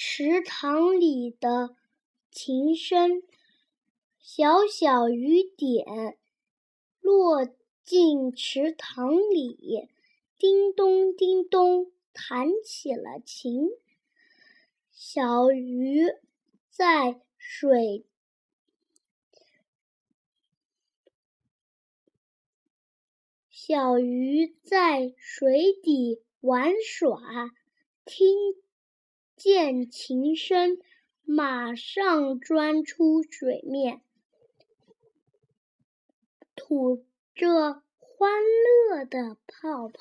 池塘里的琴声，小小雨点落进池塘里，叮咚叮咚弹起了琴。小鱼在水。小鱼在水底玩耍，听见琴声，马上钻出水面，吐着欢乐的泡泡。